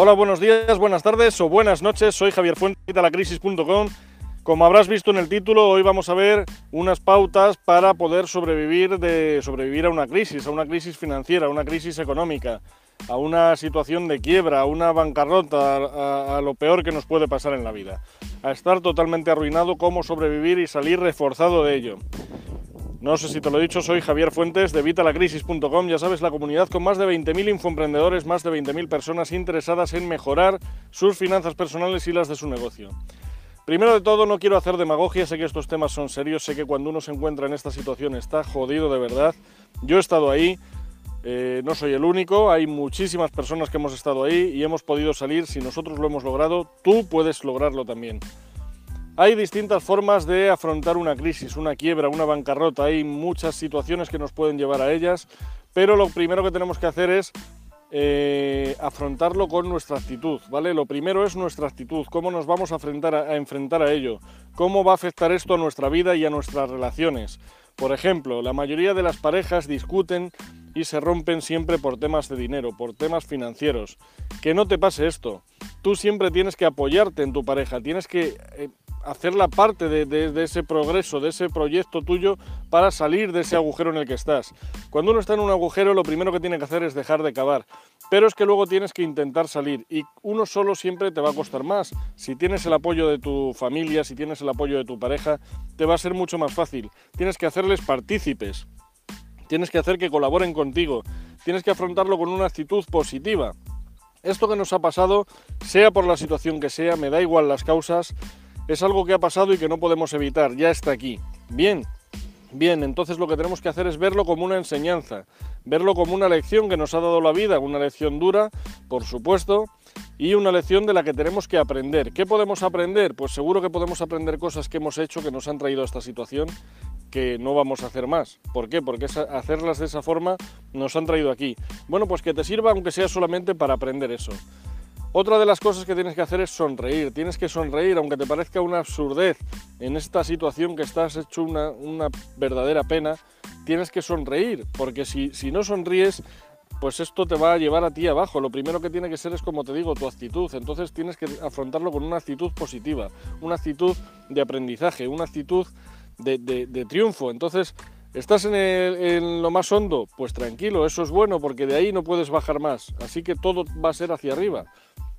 Hola, buenos días, buenas tardes o buenas noches. Soy Javier Fuentes de lacrisis.com. Como habrás visto en el título, hoy vamos a ver unas pautas para poder sobrevivir, de, sobrevivir a una crisis, a una crisis financiera, a una crisis económica, a una situación de quiebra, a una bancarrota, a lo peor que nos puede pasar en la vida. A estar totalmente arruinado, cómo sobrevivir y salir reforzado de ello. No sé si te lo he dicho, soy Javier Fuentes de Vitalacrisis.com, ya sabes, la comunidad con más de 20.000 infoemprendedores, más de 20.000 personas interesadas en mejorar sus finanzas personales y las de su negocio. Primero de todo, no quiero hacer demagogia, sé que estos temas son serios, sé que cuando uno se encuentra en esta situación está jodido de verdad. Yo he estado ahí, eh, no soy el único, hay muchísimas personas que hemos estado ahí y hemos podido salir. Si nosotros lo hemos logrado, tú puedes lograrlo también. Hay distintas formas de afrontar una crisis, una quiebra, una bancarrota. Hay muchas situaciones que nos pueden llevar a ellas, pero lo primero que tenemos que hacer es eh, afrontarlo con nuestra actitud, ¿vale? Lo primero es nuestra actitud, cómo nos vamos a a enfrentar a ello, cómo va a afectar esto a nuestra vida y a nuestras relaciones. Por ejemplo, la mayoría de las parejas discuten y se rompen siempre por temas de dinero, por temas financieros. Que no te pase esto. Tú siempre tienes que apoyarte en tu pareja, tienes que eh, hacerla parte de, ese progreso, de ese proyecto tuyo para salir de ese agujero en el que estás. Cuando uno está en un agujero, lo primero que tiene que hacer es dejar de cavar. Pero es que luego tienes que intentar salir y uno solo siempre te va a costar más. Si tienes el apoyo de tu familia, si tienes el apoyo de tu pareja, te va a ser mucho más fácil. Tienes que hacerles partícipes. Tienes que hacer que colaboren contigo. Tienes que afrontarlo con una actitud positiva. Esto que nos ha pasado, sea por la situación que sea, me da igual las causas, es algo que ha pasado y que no podemos evitar, ya está aquí. Bien, bien, entonces lo que tenemos que hacer es verlo como una enseñanza, verlo como una lección que nos ha dado la vida, una lección dura, por supuesto, y una lección de la que tenemos que aprender. ¿Qué podemos aprender? Pues seguro que podemos aprender cosas que hemos hecho que nos han traído a esta situación que no vamos a hacer más. ¿Por qué? Porque hacerlas de esa forma nos han traído aquí. Bueno, pues que te sirva aunque sea solamente para aprender eso. Otra de las cosas que tienes que hacer es sonreír. Tienes que sonreír, aunque te parezca una absurdez en esta situación que estás hecho una, verdadera pena. Tienes que sonreír, porque si, si no sonríes, pues esto te va a llevar a ti abajo. Lo primero que tiene que ser es, como te digo, tu actitud. Entonces tienes que afrontarlo con una actitud positiva, una actitud de aprendizaje, una actitud de, triunfo. Entonces, ¿estás en, en, lo más hondo? Pues tranquilo, eso es bueno porque de ahí no puedes bajar más. Así que todo va a ser hacia arriba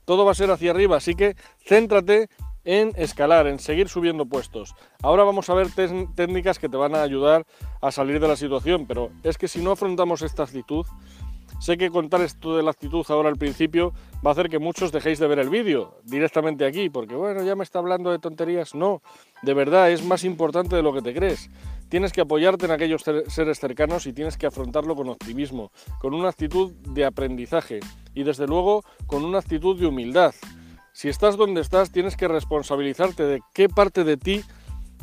todo va a ser hacia arriba, así que céntrate en escalar, en seguir subiendo puestos. Ahora vamos a ver técnicas que te van a ayudar a salir de la situación, pero es que si no afrontamos esta actitud, sé que contar esto de la actitud ahora al principio va a hacer que muchos dejéis de ver el vídeo directamente aquí, porque bueno, ya me está hablando de tonterías. No, de verdad es más importante de lo que te crees. Tienes que apoyarte en aquellos seres cercanos y tienes que afrontarlo con optimismo, con una actitud de aprendizaje y desde luego con una actitud de humildad. Si estás donde estás, tienes que responsabilizarte de qué parte de ti,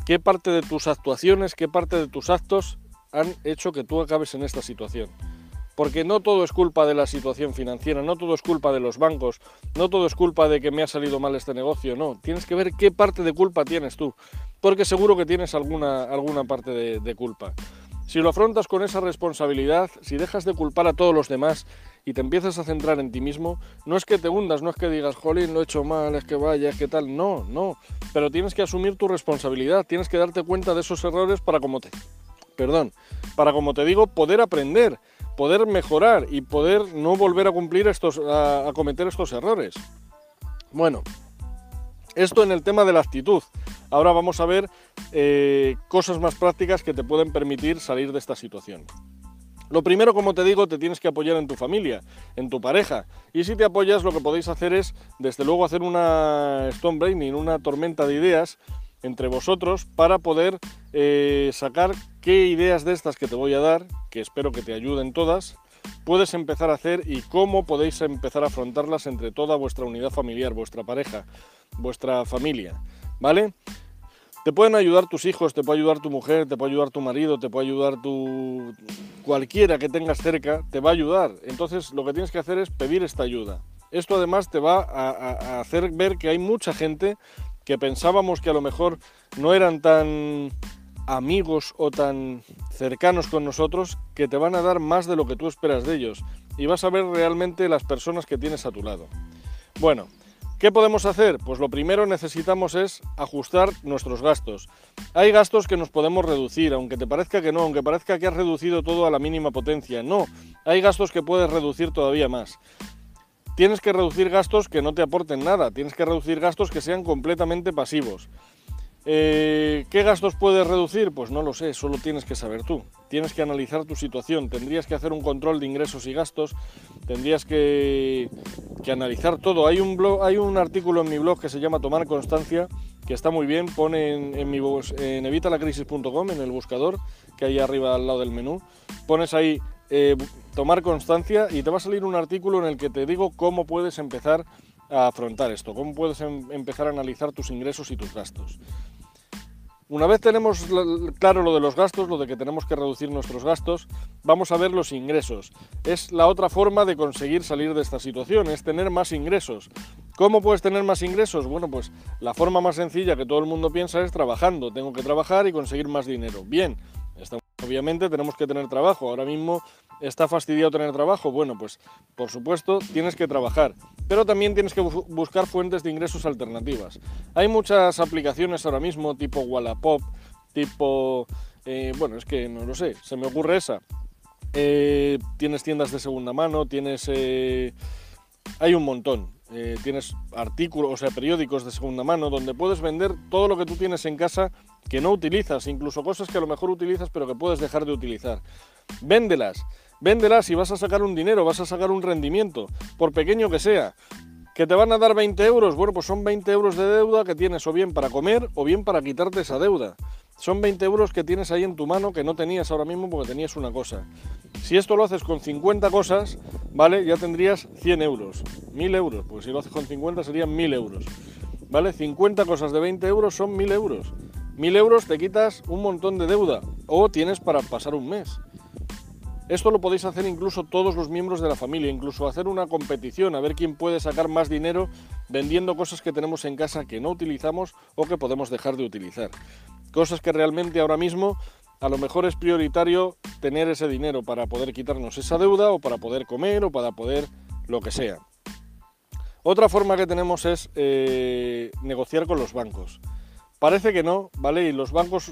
qué parte de tus actuaciones, qué parte de tus actos han hecho que tú acabes en esta situación. Porque no todo es culpa de la situación financiera, no todo es culpa de los bancos, no todo es culpa de que me ha salido mal este negocio, no. Tienes que ver qué parte de culpa tienes tú, porque seguro que tienes alguna, alguna parte de, de culpa. Si lo afrontas con esa responsabilidad, si dejas de culpar a todos los demás y te empiezas a centrar en ti mismo, no es que te hundas, no es que digas, jolín, lo he hecho mal, es que vaya, es que tal, no, no, pero tienes que asumir tu responsabilidad, tienes que darte cuenta de esos errores para como te, perdón, para como te digo, poder aprender, poder mejorar y poder no volver a cumplir estos, a, cometer estos errores. Bueno, esto en el tema de la actitud. Ahora vamos a ver eh, cosas más prácticas que te pueden permitir salir de esta situación. Lo primero, como te digo, te tienes que apoyar en tu familia, en tu pareja. Y si te apoyas, lo que podéis hacer es, desde luego, hacer una stone braining, una tormenta de ideas entre vosotros para poder eh, sacar qué ideas de estas que te voy a dar, que espero que te ayuden todas, puedes empezar a hacer y cómo podéis empezar a afrontarlas entre toda vuestra unidad familiar, vuestra pareja, vuestra familia, ¿vale? Te pueden ayudar tus hijos, te puede ayudar tu mujer, te puede ayudar tu marido, te puede ayudar tu... cualquiera que tengas cerca, te va a ayudar. Entonces lo que tienes que hacer es pedir esta ayuda. Esto además te va a, hacer ver que hay mucha gente que pensábamos que a lo mejor no eran tan amigos o tan cercanos con nosotros que te van a dar más de lo que tú esperas de ellos y vas a ver realmente las personas que tienes a tu lado. Bueno, ¿Qué podemos hacer? Pues lo primero necesitamos es ajustar nuestros gastos. Hay gastos que nos podemos reducir, aunque te parezca que no, aunque parezca que has reducido todo a la mínima potencia. No, hay gastos que puedes reducir todavía más. Tienes que reducir gastos que no te aporten nada, tienes que reducir gastos que sean completamente pasivos. Eh, ¿Qué gastos puedes reducir? Pues no lo sé, solo tienes que saber tú. Tienes que analizar tu situación, tendrías que hacer un control de ingresos y gastos, tendrías que, analizar todo. Hay un, blog, hay un artículo en mi blog que se llama Tomar Constancia, que está muy bien, pone en, mi, en evitalacrisis.com, en el buscador, que hay arriba al lado del menú, pones ahí eh, Tomar Constancia y te va a salir un artículo en el que te digo cómo puedes empezar a afrontar esto, cómo puedes em, empezar a analizar tus ingresos y tus gastos. Una vez tenemos claro lo de los gastos, lo de que tenemos que reducir nuestros gastos, vamos a ver los ingresos. Es la otra forma de conseguir salir de esta situación, es tener más ingresos. ¿Cómo puedes tener más ingresos? Bueno, pues la forma más sencilla que todo el mundo piensa es trabajando. Tengo que trabajar y conseguir más dinero. Bien, obviamente tenemos que tener trabajo. Ahora mismo ¿Está fastidiado tener trabajo? Bueno, pues por supuesto tienes que trabajar, pero también tienes que buscar fuentes de ingresos alternativas. Hay muchas aplicaciones ahora mismo, tipo Wallapop, tipo... Eh, bueno, es que no lo sé, se me ocurre esa. Eh, tienes tiendas de segunda mano, tienes... Eh, hay un montón. Tienes artículos, o sea, periódicos de segunda mano, donde puedes vender todo lo que tú tienes en casa que no utilizas, incluso cosas que a lo mejor utilizas pero que puedes dejar de utilizar. Véndelas. Véndelas y vas a sacar un dinero, vas a sacar un rendimiento, por pequeño que sea. ¿Que te van a dar 20 euros? Bueno, pues son 20 euros de deuda que tienes o bien para comer o bien para quitarte esa deuda. Son 20 euros que tienes ahí en tu mano que no tenías ahora mismo porque tenías una cosa. Si esto lo haces con 50 cosas, ¿vale? Ya tendrías 100 euros, 1000 euros, pues si lo haces con 50 serían 1000 euros. ¿Vale? 50 cosas de 20 euros son 1000 euros. 1000 euros te quitas un montón de deuda o tienes para pasar un mes. Esto lo podéis hacer incluso todos los miembros de la familia, incluso hacer una competición, a ver quién puede sacar más dinero vendiendo cosas que tenemos en casa que no utilizamos o que podemos dejar de utilizar. Cosas que realmente ahora mismo a lo mejor es prioritario tener ese dinero para poder quitarnos esa deuda o para poder comer o para poder lo que sea. Otra forma que tenemos es eh, negociar con los bancos. Parece que no, ¿vale? Y los bancos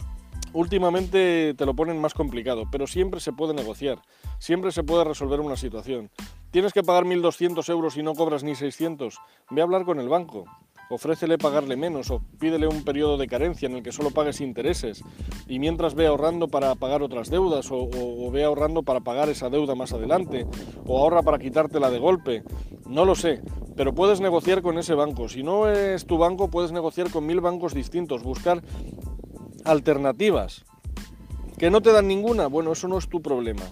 últimamente te lo ponen más complicado, pero siempre se puede negociar, siempre se puede resolver una situación. Tienes que pagar 1.200 euros y no cobras ni 600, ve a hablar con el banco, ofrécele pagarle menos o pídele un periodo de carencia en el que solo pagues intereses y mientras ve ahorrando para pagar otras deudas o, o, ve ahorrando para pagar esa deuda más adelante o ahorra para quitártela de golpe. No lo sé, pero puedes negociar con ese banco. Si no es tu banco, puedes negociar con mil bancos distintos, buscar alternativas. ¿Que no te dan ninguna? Bueno, eso no es tu problema.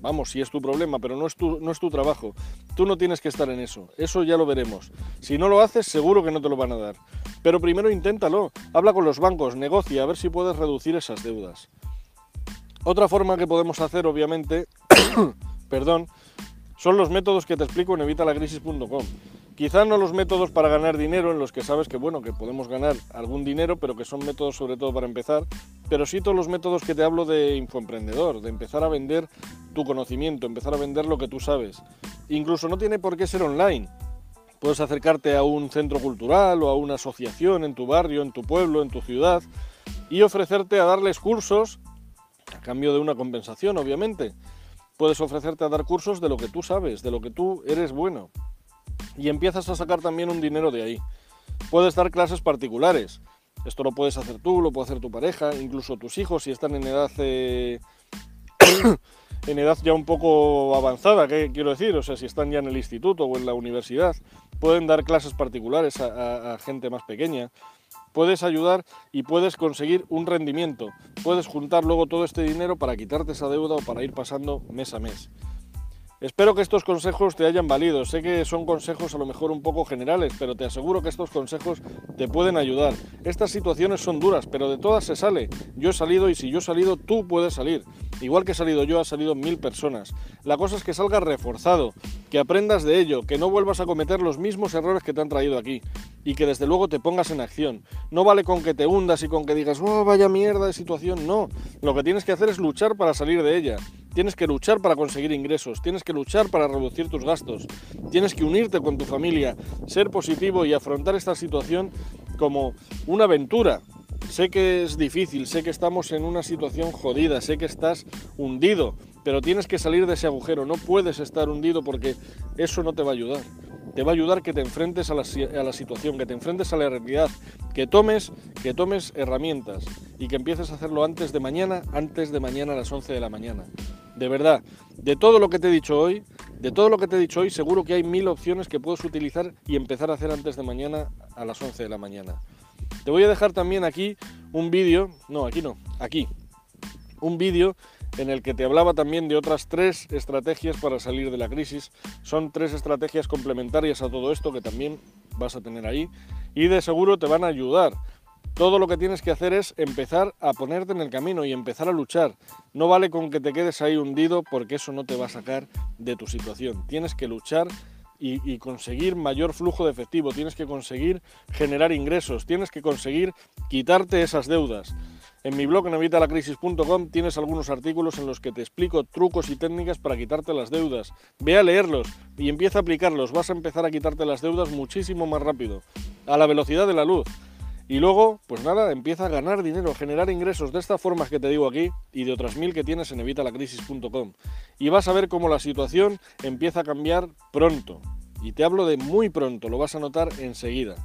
Vamos, sí es tu problema, pero no es tu, no es tu trabajo. Tú no tienes que estar en eso. Eso ya lo veremos. Si no lo haces, seguro que no te lo van a dar. Pero primero inténtalo. Habla con los bancos, negocia, a ver si puedes reducir esas deudas. Otra forma que podemos hacer, obviamente, perdón, son los métodos que te explico en evitalacrisis.com. Quizá no los métodos para ganar dinero, en los que sabes que bueno, que podemos ganar algún dinero, pero que son métodos sobre todo para empezar, pero sí todos los métodos que te hablo de infoemprendedor, de empezar a vender tu conocimiento, empezar a vender lo que tú sabes. Incluso no tiene por qué ser online. Puedes acercarte a un centro cultural o a una asociación en tu barrio, en tu pueblo, en tu ciudad y ofrecerte a darles cursos a cambio de una compensación, obviamente. Puedes ofrecerte a dar cursos de lo que tú sabes, de lo que tú eres bueno y empiezas a sacar también un dinero de ahí. Puedes dar clases particulares. Esto lo puedes hacer tú, lo puede hacer tu pareja, incluso tus hijos si están en edad eh, en edad ya un poco avanzada, ¿qué quiero decir? O sea, si están ya en el instituto o en la universidad, pueden dar clases particulares a gente más pequeña. Puedes ayudar y puedes conseguir un rendimiento. Puedes juntar luego todo este dinero para quitarte esa deuda o para ir pasando mes a mes. Espero que estos consejos te hayan valido. Sé que son consejos a lo mejor un poco generales, pero te aseguro que estos consejos te pueden ayudar. Estas situaciones son duras, pero de todas se sale. Yo he salido y si yo he salido, tú puedes salir. Igual que he salido yo, ha salido mil personas. La cosa es que salgas reforzado, que aprendas de ello, que no vuelvas a cometer los mismos errores que te han traído aquí y que desde luego te pongas en acción. No vale con que te hundas y con que digas, oh, vaya mierda de situación. No, lo que tienes que hacer es luchar para salir de ella tienes que luchar para conseguir ingresos, tienes que luchar para reducir tus gastos, tienes que unirte con tu familia, ser positivo y afrontar esta situación como una aventura. Sé que es difícil, sé que estamos en una situación jodida, sé que estás hundido, pero tienes que salir de ese agujero, no puedes estar hundido porque eso no te va a ayudar te va a ayudar que te enfrentes a la, situación, que te enfrentes a la realidad, que tomes, que tomes herramientas y que empieces a hacerlo antes de mañana, antes de mañana a las 11 de la mañana. De verdad, de todo lo que te he dicho hoy, de todo lo que te he dicho hoy, seguro que hay mil opciones que puedes utilizar y empezar a hacer antes de mañana a las 11 de la mañana. Te voy a dejar también aquí un vídeo, no, aquí no, aquí, un vídeo en el que te hablaba también de otras tres estrategias para salir de la crisis. Son tres estrategias complementarias a todo esto que también vas a tener ahí y de seguro te van a ayudar. Todo lo que tienes que hacer es empezar a ponerte en el camino y empezar a luchar. No vale con que te quedes ahí hundido porque eso no te va a sacar de tu situación. Tienes que luchar y, y, conseguir mayor flujo de efectivo, tienes que conseguir generar ingresos, tienes que conseguir quitarte esas deudas. En mi blog en evitalacrisis.com tienes algunos artículos en los que te explico trucos y técnicas para quitarte las deudas. Ve a leerlos y empieza a aplicarlos. Vas a empezar a quitarte las deudas muchísimo más rápido, a la velocidad de la luz. Y luego, pues nada, empieza a ganar dinero, a generar ingresos de estas formas que te digo aquí y de otras mil que tienes en evitalacrisis.com. Y vas a ver cómo la situación empieza a cambiar pronto. Y te hablo de muy pronto, lo vas a notar enseguida.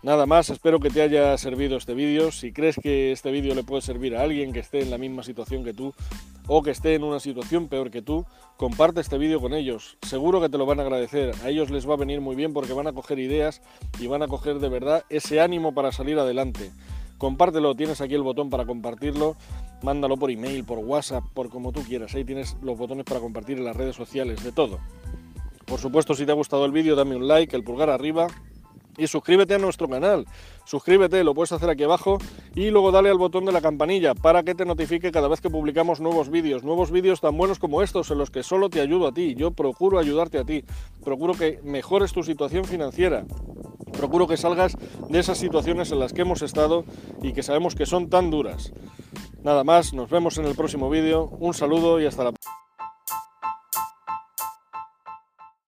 Nada más, espero que te haya servido este vídeo. Si crees que este vídeo le puede servir a alguien que esté en la misma situación que tú o que esté en una situación peor que tú, comparte este vídeo con ellos. Seguro que te lo van a agradecer. A ellos les va a venir muy bien porque van a coger ideas y van a coger de verdad ese ánimo para salir adelante. Compártelo, tienes aquí el botón para compartirlo. Mándalo por email, por WhatsApp, por como tú quieras. Ahí tienes los botones para compartir en las redes sociales, de todo. Por supuesto, si te ha gustado el vídeo, dame un like, el pulgar arriba y suscríbete a nuestro canal. Suscríbete, lo puedes hacer aquí abajo y luego dale al botón de la campanilla para que te notifique cada vez que publicamos nuevos vídeos, nuevos vídeos tan buenos como estos en los que solo te ayudo a ti. Yo procuro ayudarte a ti, procuro que mejores tu situación financiera, procuro que salgas de esas situaciones en las que hemos estado y que sabemos que son tan duras. Nada más, nos vemos en el próximo vídeo, un saludo y hasta la próxima.